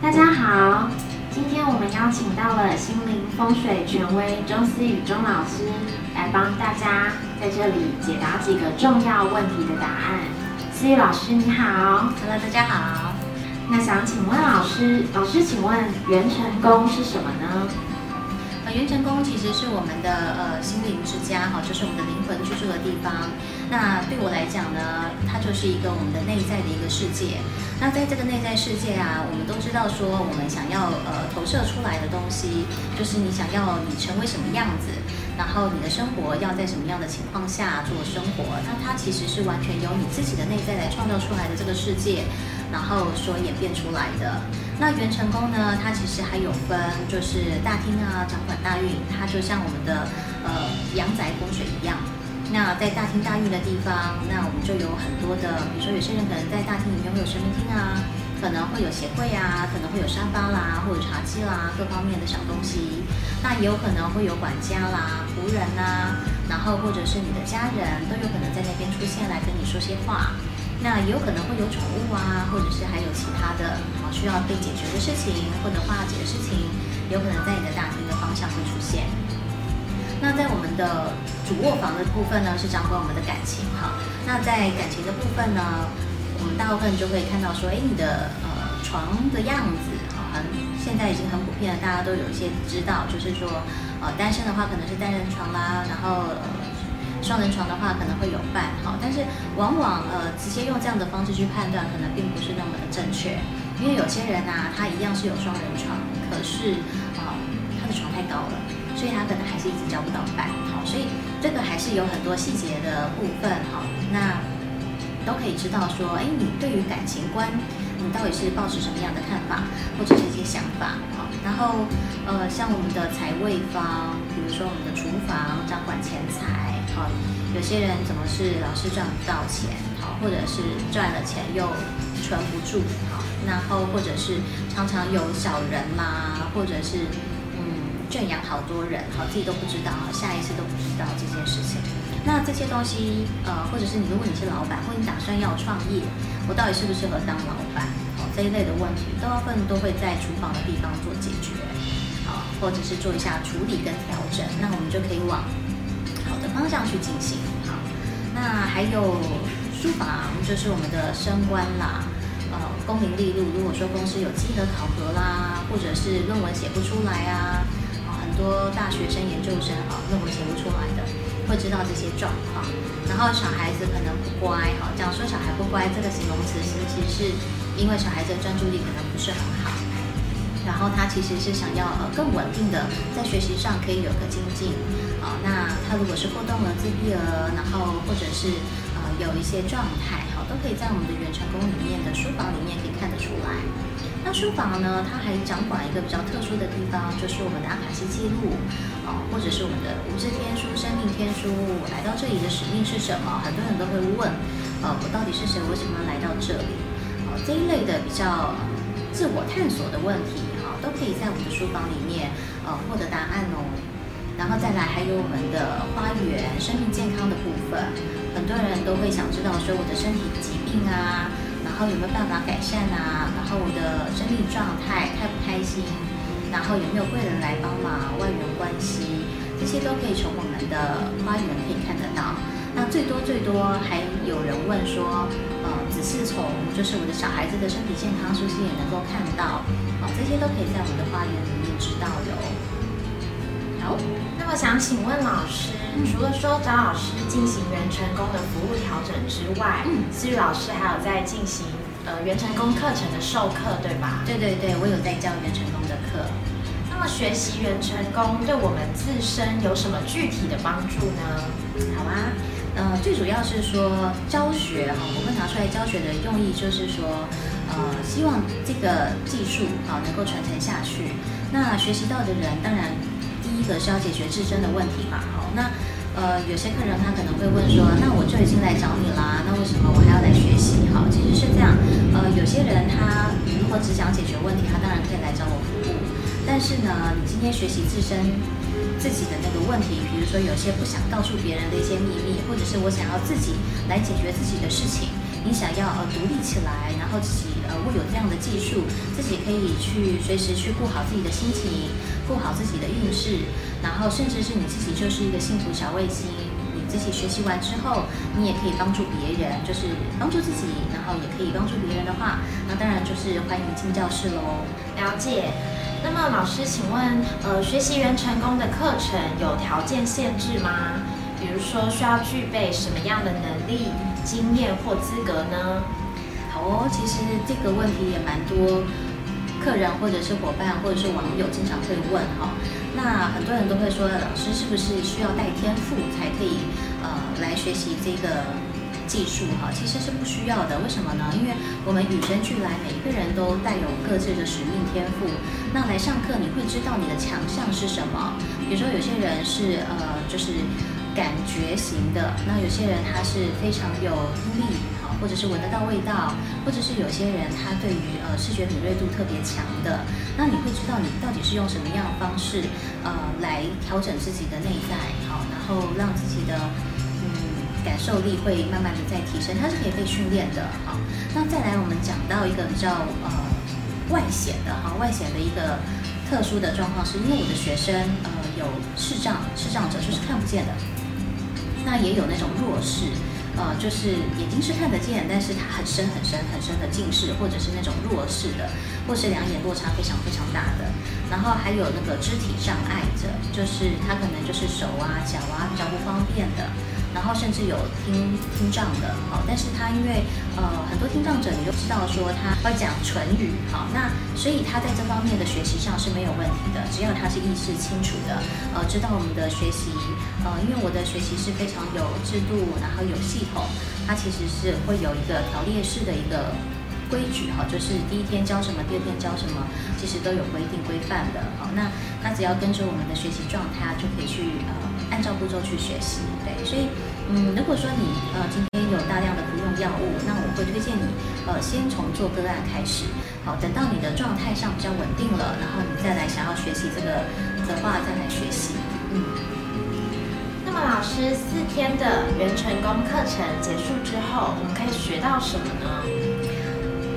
大家好，今天我们邀请到了心灵风水权威钟思雨钟老师来帮大家在这里解答几个重要问题的答案。思雨老师你好，Hello，大家好。那想请问老师，老师请问元辰宫是什么呢？元成宫其实是我们的呃心灵之家哈，就是我们的灵魂居住的地方。那对我来讲呢，它就是一个我们的内在的一个世界。那在这个内在世界啊，我们都知道说，我们想要呃投射出来的东西，就是你想要你成为什么样子，然后你的生活要在什么样的情况下做生活。那它其实是完全由你自己的内在来创造出来的这个世界。然后所演变出来的那元成功呢？它其实还有分，就是大厅啊，掌管大运，它就像我们的呃阳宅风水一样。那在大厅大运的地方，那我们就有很多的，比如说有些人可能在大厅里面会有神明厅啊，可能会有鞋柜啊，可能会有沙发啦，或者茶几啦，各方面的小东西。那也有可能会有管家啦、仆人呐，然后或者是你的家人都有可能在那边出现来跟你说些话。那也有可能会有宠物啊，或者是还有其他的啊需要被解决的事情或者化解的事情，有可能在你的大厅的方向会出现。那在我们的主卧房的部分呢，是掌管我们的感情哈。那在感情的部分呢，我们大部分就会看到说，哎，你的呃床的样子好，很现在已经很普遍了，大家都有一些知道，就是说呃单身的话可能是单人床啦，然后。呃双人床的话可能会有伴，好，但是往往呃直接用这样的方式去判断，可能并不是那么的正确，因为有些人呐，他一样是有双人床，可是啊他的床太高了，所以他可能还是一直交不到伴，好，所以这个还是有很多细节的部分，好，那都可以知道说，哎，你对于感情观，你到底是抱持什么样的看法，或者是一些想法，好，然后呃像我们的财位方，比如说我们的厨房掌管钱财。好，有些人怎么是老是赚不到钱，好，或者是赚了钱又存不住，好，然后或者是常常有小人嘛，或者是嗯圈养好多人，好，自己都不知道，下一次都不知道这件事情。那这些东西，呃，或者是你如果你是老板，或你打算要创业，我到底适不适合当老板？好，这一类的问题，大部分都会在厨房的地方做解决，好，或者是做一下处理跟调整，那我们就可以往好的。方向去进行好，那还有书房，就是我们的升官啦，呃，功名利禄。如果说公司有绩的考核啦，或者是论文写不出来啊，啊，很多大学生、研究生啊，论文写不出来的，会知道这些状况。然后小孩子可能不乖，哈，讲说小孩不乖这个形容词，其实是因为小孩子的专注力可能不是很好，然后他其实是想要呃更稳定的在学习上可以有个精进。好，那他如果是过动了、自闭了，然后或者是呃有一些状态，好，都可以在我们的元成功里面的书房里面可以看得出来。那书房呢，它还掌管一个比较特殊的地方，就是我们的阿卡西记录，哦，或者是我们的无字天书、生天书，来到这里的使命是什么？很多人都会问，呃，我到底是谁？为什么来到这里？哦，这一类的比较自我探索的问题，哈，都可以在我们的书房里面呃获得答案哦。然后再来还有我们的花园生命健康的部分，很多人都会想知道说我的身体疾病啊，然后有没有办法改善啊，然后我的生命状态开不开心，然后有没有贵人来帮忙，外援关系，这些都可以从我们的花园可以看得到。那最多最多还有人问说，呃，只是从就是我的小孩子的身体健康是不是也能够看到？哦，这些都可以在我们的花园里面知道哟。那我想请问老师，除了说找老师进行元成功的服务调整之外，思雨老师还有在进行呃元成功课程的授课，对吧？对对对，我有在教元成功的课。那么学习元成功对我们自身有什么具体的帮助呢？好啊，呃，最主要是说教学哈，我们拿出来教学的用意就是说，呃，希望这个技术啊能够传承下去。那学习到的人当然。第一个是要解决自身的问题嘛，好，那呃有些客人他可能会问说，那我就已经来找你啦，那为什么我还要来学习？好，其实是这样，呃有些人他如果只想解决问题，他当然，但是呢，你今天学习自身自己的那个问题，比如说有些不想告诉别人的一些秘密，或者是我想要自己来解决自己的事情，你想要呃独立起来，然后自己。呃握有这样的技术，自己可以去随时去顾好自己的心情，顾好自己的运势，然后甚至是你自己就是一个幸福小卫星。你自己学习完之后，你也可以帮助别人，就是帮助自己，然后也可以帮助别人的话，那当然就是欢迎进教室喽。了解。那么老师，请问，呃，学习元成功的课程有条件限制吗？比如说需要具备什么样的能力、经验或资格呢？好哦，其实这个问题也蛮多，客人或者是伙伴或者是网友经常会问哈。那很多人都会说，老师是不是需要带天赋才可以呃来学习这个？技术哈其实是不需要的，为什么呢？因为我们与生俱来，每一个人都带有各自的使命天赋。那来上课，你会知道你的强项是什么。比如说，有些人是呃，就是感觉型的；那有些人他是非常有听力，哈，或者是闻得到味道；或者是有些人他对于呃视觉敏锐度特别强的。那你会知道你到底是用什么样的方式呃来调整自己的内在，好，然后让自己的。感受力会慢慢的在提升，它是可以被训练的。好，那再来我们讲到一个比较呃外显的哈，外显的一个特殊的状况，是因为我的学生呃有视障，视障者就是看不见的，那也有那种弱视，呃就是眼睛是看得见，但是它很深很深很深的近视，或者是那种弱视的，或是两眼落差非常非常大的，然后还有那个肢体障碍者，就是他可能就是手啊脚啊比较不方便的。然后甚至有听听障的，好，但是他因为呃很多听障者，你都知道说他会讲唇语，好，那所以他在这方面的学习上是没有问题的，只要他是意识清楚的，呃，知道我们的学习，呃，因为我的学习是非常有制度，然后有系统，它其实是会有一个条列式的一个规矩，哈，就是第一天教什么，第二天教什么，其实都有规定规范的，好，那他只要跟着我们的学习状态，就可以去呃。按照步骤去学习，对，所以，嗯，如果说你呃今天有大量的服用药物，那我会推荐你呃先从做个案开始，好，等到你的状态上比较稳定了，然后你再来想要学习这个的话，再来学习，嗯。那么老师四天的元成功课程结束之后，我们可以学到什么呢？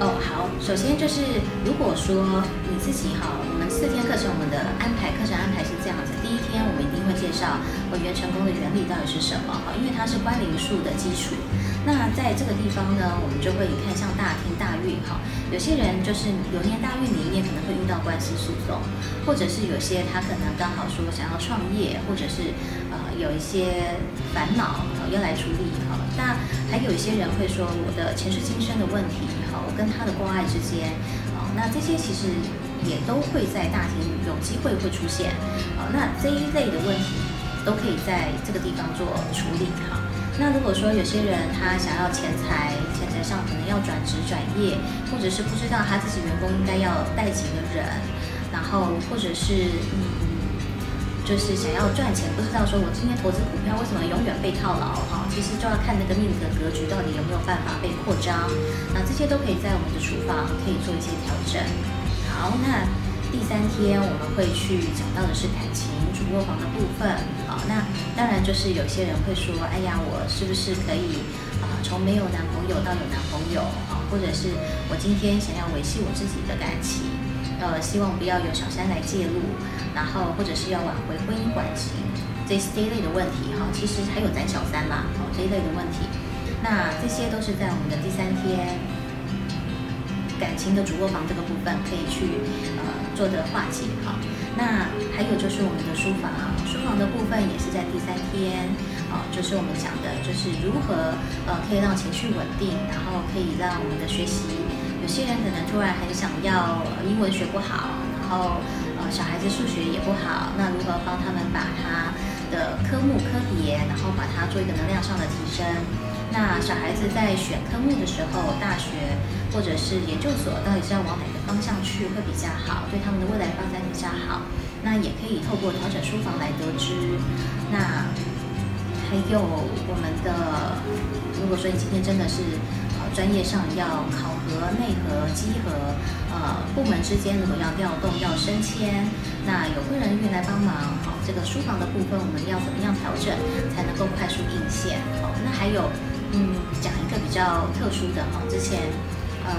哦，好，首先就是如果说你自己哈，我们四天课程我们的安排课程安排是这样子，第一天我们一定会介绍我元成功的原理到底是什么哈，因为它是关灵术的基础。那在这个地方呢，我们就会看像大天大运哈，有些人就是流年大运里面可能会遇到官司诉讼，或者是有些他可能刚好说想要创业，或者是呃有一些烦恼要来处理哈。那还有一些人会说我的前世今生的问题。我跟他的关爱之间，哦，那这些其实也都会在大厅有机会会出现，哦，那这一类的问题都可以在这个地方做处理哈。那如果说有些人他想要钱财，钱财上可能要转职转业，或者是不知道他自己员工应该要带几个人，然后或者是嗯。就是想要赚钱，不知道说我今天投资股票为什么永远被套牢哈？其实就要看那个命格格局到底有没有办法被扩张。那这些都可以在我们的厨房可以做一些调整。好，那第三天我们会去讲到的是感情主卧房的部分。好，那当然就是有些人会说，哎呀，我是不是可以啊从没有男朋友到有男朋友啊？或者是我今天想要维系我自己的感情，呃，希望不要有小三来介入。然后或者是要挽回婚姻感情这这一类的问题哈，其实还有咱小三啦，哦这一类的问题，那这些都是在我们的第三天感情的主卧房这个部分可以去呃做的化解哈。那还有就是我们的书房，书房的部分也是在第三天，哦就是我们讲的就是如何呃可以让情绪稳定，然后可以让我们的学习，有些人可能突然很想要英文学不好，然后呃。小孩子数学也不好，那如何帮他们把他的科目科别，然后把它做一个能量上的提升？那小孩子在选科目的时候，大学或者是研究所，到底是要往哪个方向去会比较好？对他们的未来发展比较好？那也可以透过调整书房来得知。那还有我们的，如果说你今天真的是。专业上要考核、内核、稽核，呃，部门之间如果要调动、要升迁，那有贵人运来帮忙，好，这个书房的部分我们要怎么样调整才能够快速应线？好，那还有，嗯，讲一个比较特殊的哈，之前，呃，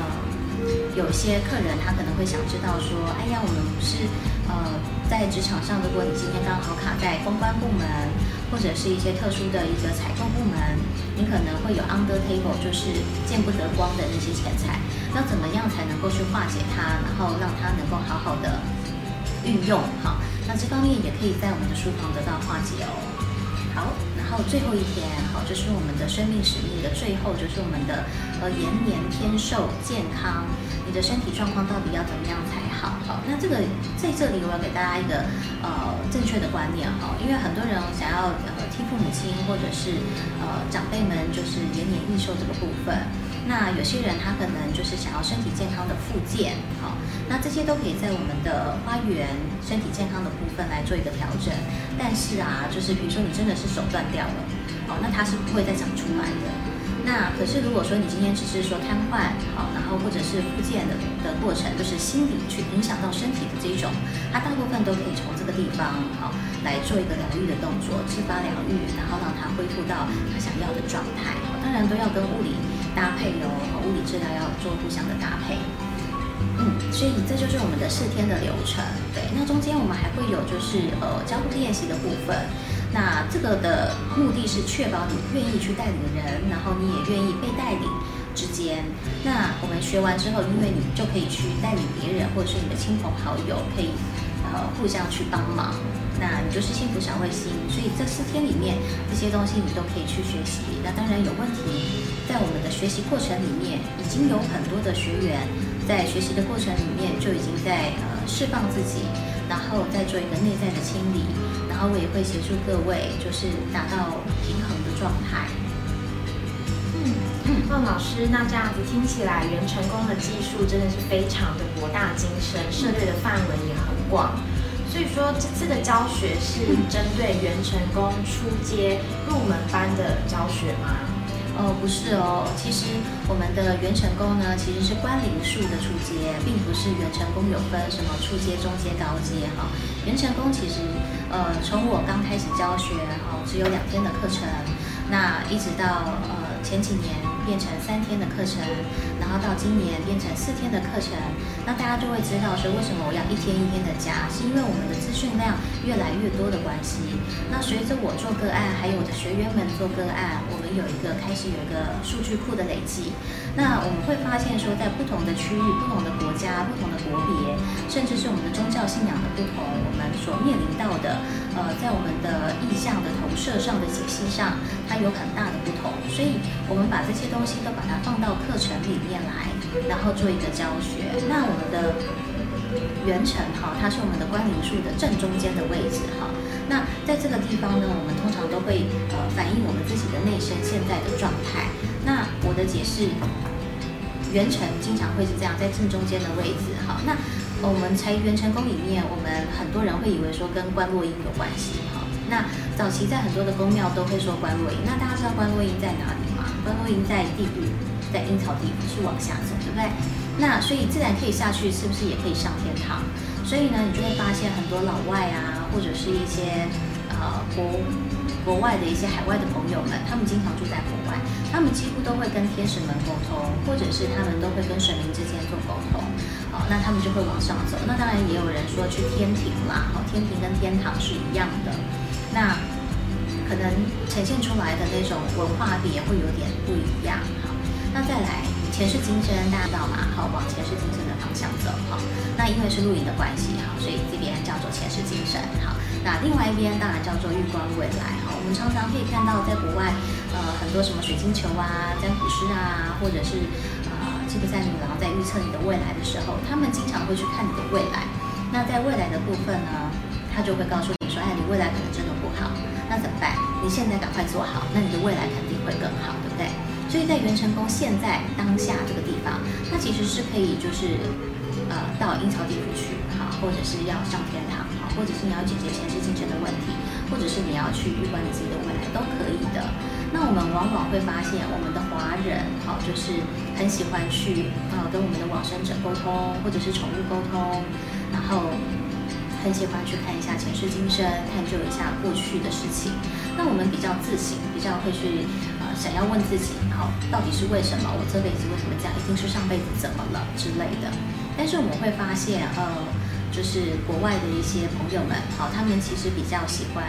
有些客人他可能会想知道说，哎呀，我们不是呃在职场上，如果你今天刚好卡在公关部门，或者是一些特殊的一个采购部门，你可能会有 under table，就是见不得光的那些钱财，那怎么样才能够去化解它，然后让它能够好好的运用？好，那这方面也可以在我们的书房得到化解哦。好，后最后一天，好，就是我们的生命使命的最后，就是我们的呃延年天寿健康。你的身体状况到底要怎么样才好？好，那这个在这里我要给大家一个呃正确的观念哈，因为很多人想要呃替父母亲或者是呃长辈们就是延年益寿这个部分，那有些人他可能就是想要身体健康的复健，好，那这些都可以在我们的花园身体健康的部分来做一个调整。但是啊，就是比如说你真的是手断掉了，哦，那它是不会再长出来的。那可是，如果说你今天只是说瘫痪，好，然后或者是复健的的过程，就是心理去影响到身体的这种，它大部分都可以从这个地方，好，来做一个疗愈的动作，自发疗愈，然后让它恢复到他想要的状态。当然都要跟物理搭配哦，物理治疗要做互相的搭配。嗯，所以这就是我们的四天的流程。对，那中间我们还会有就是呃交互练习的部分。那这个的目的是确保你愿意去带领人，然后你也愿意被带领之间。那我们学完之后，因为你就可以去带领别人，或者是你的亲朋好友可以呃互相去帮忙。那你就是幸福小卫星。所以这四天里面，这些东西你都可以去学习。那当然有问题，在我们的学习过程里面，已经有很多的学员在学习的过程里面就已经在呃释放自己，然后再做一个内在的清理。然后我也会协助各位，就是达到平衡的状态。嗯嗯，那老师，那这样子听起来，元成功的技术真的是非常的博大精深，涉猎的范围也很广。所以说，这次的教学是针对元成功初阶入门班的教学吗？哦，不是哦，其实我们的元成功呢，其实是关灵术的初阶，并不是元成功有分什么初阶、中阶、高阶哈。元成功其实，呃，从我刚开始教学哈，只有两天的课程，那一直到呃前几年。变成三天的课程，然后到今年变成四天的课程，那大家就会知道说为什么我要一天一天的加，是因为我们的资讯量越来越多的关系。那随着我做个案，还有我的学员们做个案，我们有一个开始有一个数据库的累积。那我们会发现说，在不同的区域、不同的国家、不同的国，甚至是我们的宗教信仰的不同，我们所面临到的，呃，在我们的意象的投射上的解析上，它有很大的不同。所以，我们把这些东西都把它放到课程里面来，然后做一个教学。那我们的元辰哈，它是我们的关灵术的正中间的位置哈。那在这个地方呢，我们通常都会呃反映我们自己的内身现在的状态。那我的解释，元辰经常会是这样，在正中间的位置。好，那我们才元成功里面，我们很多人会以为说跟关落音有关系。哈，那早期在很多的宫庙都会说关落音。那大家知道关落音在哪里吗？关落音在地狱，在阴曹地府是往下走，对不对？那所以自然可以下去，是不是也可以上天堂？所以呢，你就会发现很多老外啊，或者是一些呃国。国外的一些海外的朋友们，他们经常住在国他们几乎都会跟天使们沟通，或者是他们都会跟神明之间做沟通。好，那他们就会往上走。那当然也有人说去天庭啦，好，天庭跟天堂是一样的。那可能呈现出来的那种文化也会有点不一样。好，那再来前世今生，大家知道吗？好，往前世今生的方向走。好，那因为是录影的关系，好，所以这边叫做前世今生。好。那另外一边当然叫做预观未来哈，我们常常可以看到在国外，呃，很多什么水晶球啊、占卜师啊，或者是呃吉卜赛女郎在预测你的未来的时候，他们经常会去看你的未来。那在未来的部分呢，他就会告诉你说，哎，你未来可能真的不好，那怎么办？你现在赶快做好，那你的未来肯定会更好，对不对？所以在元成功现在当下这个地方，它其实是可以就是呃到阴曹地府去，好，或者是要上天堂。或者是你要解决前世今生的问题，或者是你要去预观你自己的未来，都可以的。那我们往往会发现，我们的华人，好，就是很喜欢去呃跟我们的往生者沟通，或者是宠物沟通，然后很喜欢去看一下前世今生，探究一下过去的事情。那我们比较自省，比较会去呃想要问自己，好，到底是为什么？我这辈子为什么这样？一定是上辈子怎么了之类的。但是我们会发现，呃，就是国外的一些朋友们，好，他们其实比较喜欢，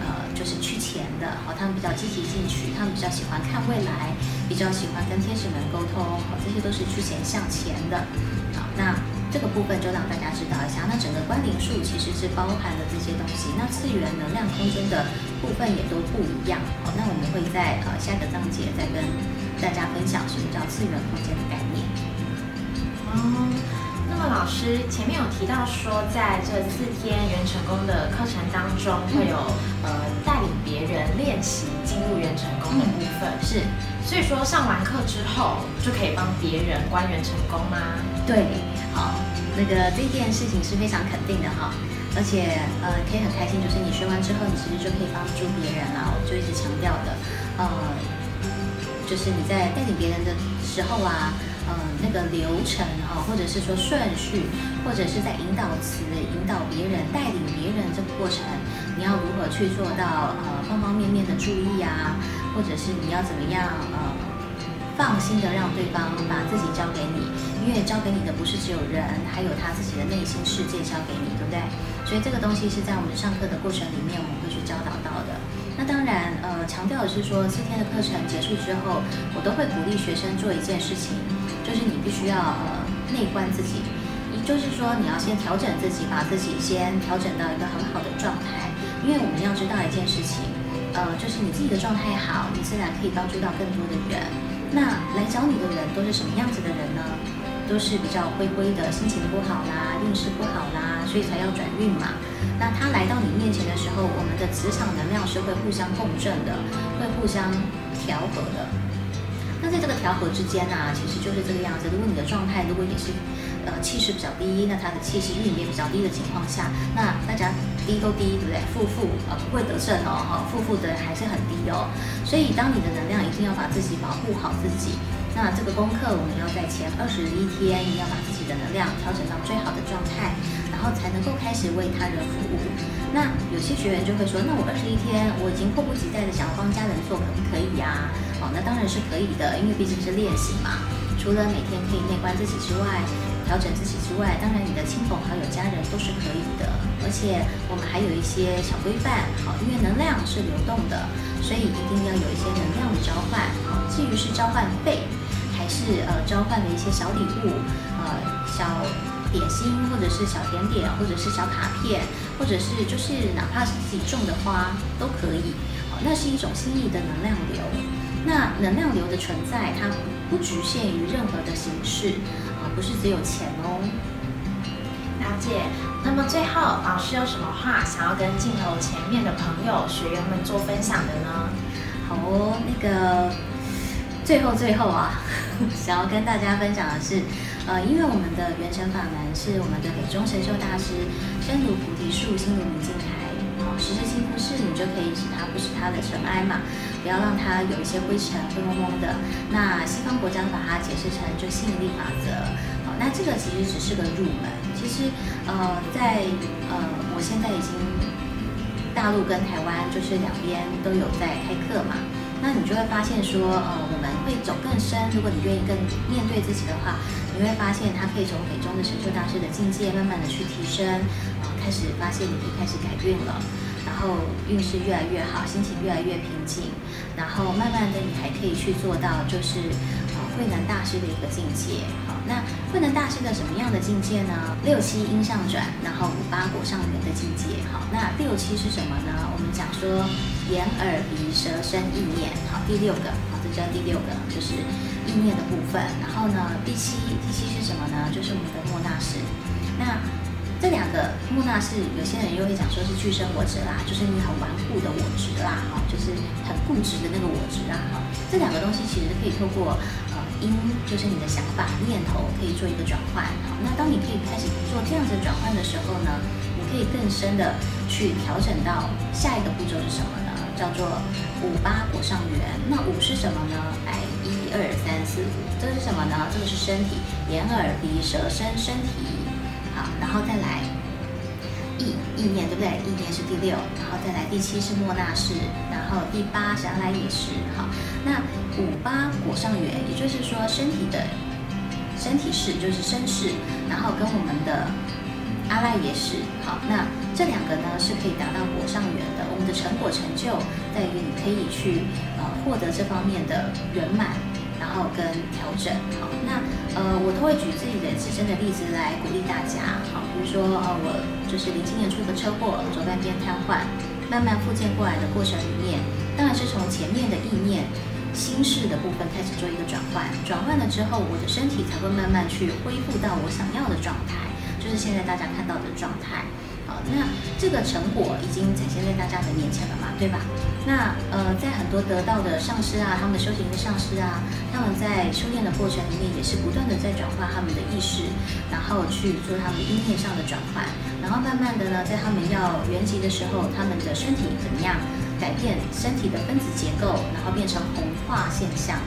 呃，就是去钱的，好，他们比较积极进取，他们比较喜欢看未来，比较喜欢跟天使们沟通，好，这些都是去钱向前的。好，那这个部分就让大家知道一下，那整个关联数其实是包含了这些东西，那次元能量空间的部分也都不一样。好，那我们会在呃下个章节再跟大家分享什么叫次元空间的概念。哦。老师前面有提到说，在这四天元成功的课程当中，会有呃带领别人练习进入元成功的部分。是，所以说上完课之后就可以帮别人关元成功吗？对，好，那个这件事情是非常肯定的哈，而且呃可以很开心，就是你学完之后，你其实就可以帮助别人啊。我就一直强调的，呃，就是你在带领别人的时候啊。嗯，那个流程哈，或者是说顺序，或者是在引导词、引导别人、带领别人这个过程，你要如何去做到呃方方面面的注意啊？或者是你要怎么样呃放心的让对方把自己交给你？因为交给你的不是只有人，还有他自己的内心世界交给你，对不对？所以这个东西是在我们上课的过程里面，我们会去教导到的。那当然，呃，强调的是说四天的课程结束之后，我都会鼓励学生做一件事情。就是你必须要呃内观自己，也就是说你要先调整自己，把自己先调整到一个很好的状态。因为我们要知道一件事情，呃，就是你自己的状态好，你自然可以帮助到更多的人。那来找你的人都是什么样子的人呢？都是比较灰灰的，心情不好啦，运势不好啦，所以才要转运嘛。那他来到你面前的时候，我们的磁场能量是会互相共振的，会互相调和的。那在这个调和之间呢，其实就是这个样子。如果你的状态如果也是，呃，气势比较低，那他的气势运也比较低的情况下，那大家低都低，对不对？负负呃不会得胜哦，哈，负负的还是很低哦。所以当你的能量一定要把自己保护好自己。那这个功课我们要在前二十一天，一定要把自己的能量调整到最好的状态，然后才能够开始为他人服务。那有些学员就会说，那我二十一天我已经迫不及待的想要帮家人做，可不可以呀？哦，那当然是可以的，因为毕竟是练习嘛。除了每天可以内观自己之外，调整自己之外，当然你的亲朋好友、家人都是可以的。而且我们还有一些小规范，好，因为能量是流动的，所以一定要有一些能量的交换。好，至于是交换费，还是呃交换的一些小礼物，呃小点心，或者是小甜点，或者是小卡片，或者是就是哪怕是自己种的花都可以。好，那是一种心意的能量流。那能量流的存在，它不局限于任何的形式啊，不是只有钱哦。了解。那么最后，老师有什么话想要跟镜头前面的朋友、学员们做分享的呢？好哦，那个最后最后啊，想要跟大家分享的是，呃，因为我们的元神法门是我们的北中神秀大师身如菩提树，心如明镜台。实质性不是你就可以使它不使它的尘埃嘛，不要让它有一些灰尘灰蒙蒙的。那西方国家把它解释成就吸引力法则。好，那这个其实只是个入门。其实呃，在呃，我现在已经大陆跟台湾就是两边都有在开课嘛。那你就会发现说，呃，我们会走更深。如果你愿意更面对自己的话，你会发现它可以从美中的神秀大师的境界，慢慢的去提升，呃，开始发现你可以开始改运了。然后运势越来越好，心情越来越平静，然后慢慢的你还可以去做到就是呃慧能大师的一个境界。好，那慧能大师的什么样的境界呢？六七阴上转，然后五八果上缘的境界。好，那六七是什么呢？讲说眼耳鼻舌身意念。好，第六个，好，这叫第六个，就是意念的部分。然后呢，第七，第七是什么呢？就是我们的莫那识。那这两个莫纳是有些人又会讲说是具生我执啦，就是你很顽固的我执啦，哈，就是很固执的那个我执啦，哈。这两个东西其实可以透过呃因，就是你的想法念头可以做一个转换，好，那当你可以开始做这样子转换的时候呢，可以更深的去调整到下一个步骤是什么呢？叫做五八果上缘。那五是什么呢？哎，一二三四五，这是什么呢？这个是身体，眼耳鼻舌身身体。好然后再来，意意念，对不对？意念是第六，然后再来第七是莫那式，然后第八是阿赖耶识。好，那五八果上缘，也就是说身体的身体式就是身式，然后跟我们的阿赖耶识。好，那这两个呢是可以达到果上缘的。我们的成果成就在于你可以去呃获得这方面的圆满。然后跟调整，好，那呃，我都会举自己的自身的例子来鼓励大家，好，比如说呃，我就是零七年出个车祸，左半边瘫痪，慢慢复健过来的过程里面，当然是从前面的意念、心事的部分开始做一个转换，转换了之后，我的身体才会慢慢去恢复到我想要的状态，就是现在大家看到的状态。好那这个成果已经展现在大家的面前了嘛，对吧？那呃，在很多得到的上师啊，他们的修行的上师啊，他们在修炼的过程里面，也是不断的在转化他们的意识，然后去做他们意念上的转换，然后慢慢的呢，在他们要圆寂的时候，他们的身体怎么样改变身体的分子结构，然后变成红化现象，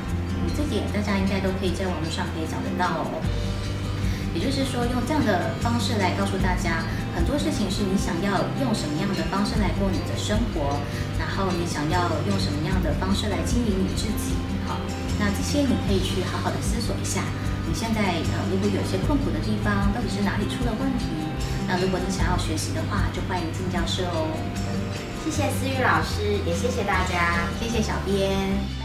这点大家应该都可以在网络上可以找得到哦。也就是说，用这样的方式来告诉大家，很多事情是你想要用什么样的方式来过你的生活，然后你想要用什么样的方式来经营你自己。好，那这些你可以去好好的思索一下。你现在呃，如果有一些困苦的地方，到底是哪里出了问题？那如果你想要学习的话，就欢迎进教室哦。谢谢思雨老师，也谢谢大家，谢谢小编。